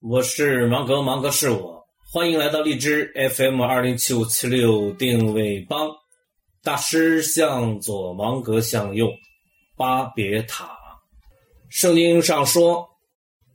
我是芒格，芒格是我，欢迎来到荔枝 FM 二零七五七六定位帮。大师向左，芒格向右，巴别塔。圣经上说，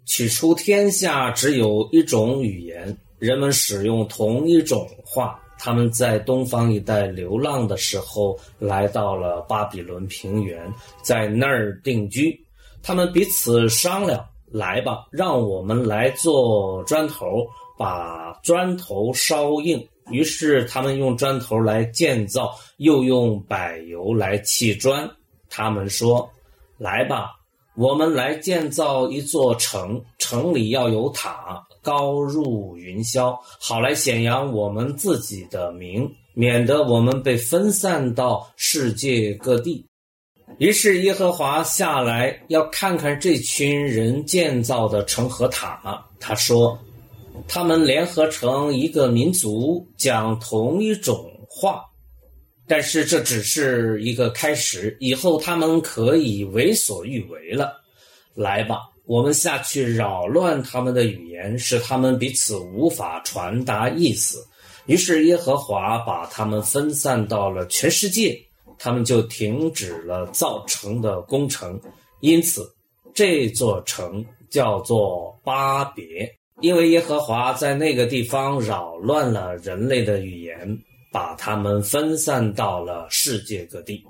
起初天下只有一种语言，人们使用同一种话。他们在东方一带流浪的时候，来到了巴比伦平原，在那儿定居。他们彼此商量。来吧，让我们来做砖头，把砖头烧硬。于是他们用砖头来建造，又用柏油来砌砖。他们说：“来吧，我们来建造一座城，城里要有塔，高入云霄，好来显扬我们自己的名，免得我们被分散到世界各地。”于是耶和华下来要看看这群人建造的城和塔。他说：“他们联合成一个民族，讲同一种话，但是这只是一个开始。以后他们可以为所欲为了。来吧，我们下去扰乱他们的语言，使他们彼此无法传达意思。于是耶和华把他们分散到了全世界。”他们就停止了造城的工程，因此这座城叫做巴别，因为耶和华在那个地方扰乱了人类的语言，把他们分散到了世界各地。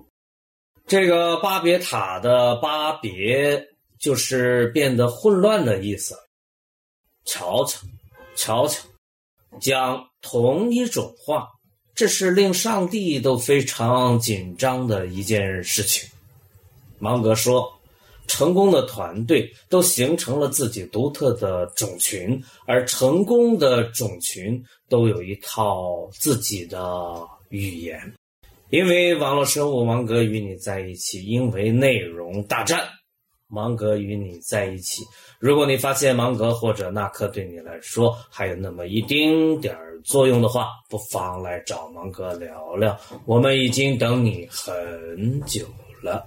这个巴别塔的巴别就是变得混乱的意思。瞧瞧，瞧瞧，讲同一种话。这是令上帝都非常紧张的一件事情。芒格说：“成功的团队都形成了自己独特的种群，而成功的种群都有一套自己的语言。因为网络生物，芒格与你在一起；因为内容大战。”芒格与你在一起。如果你发现芒格或者纳克对你来说还有那么一丁点儿作用的话，不妨来找芒格聊聊。我们已经等你很久了。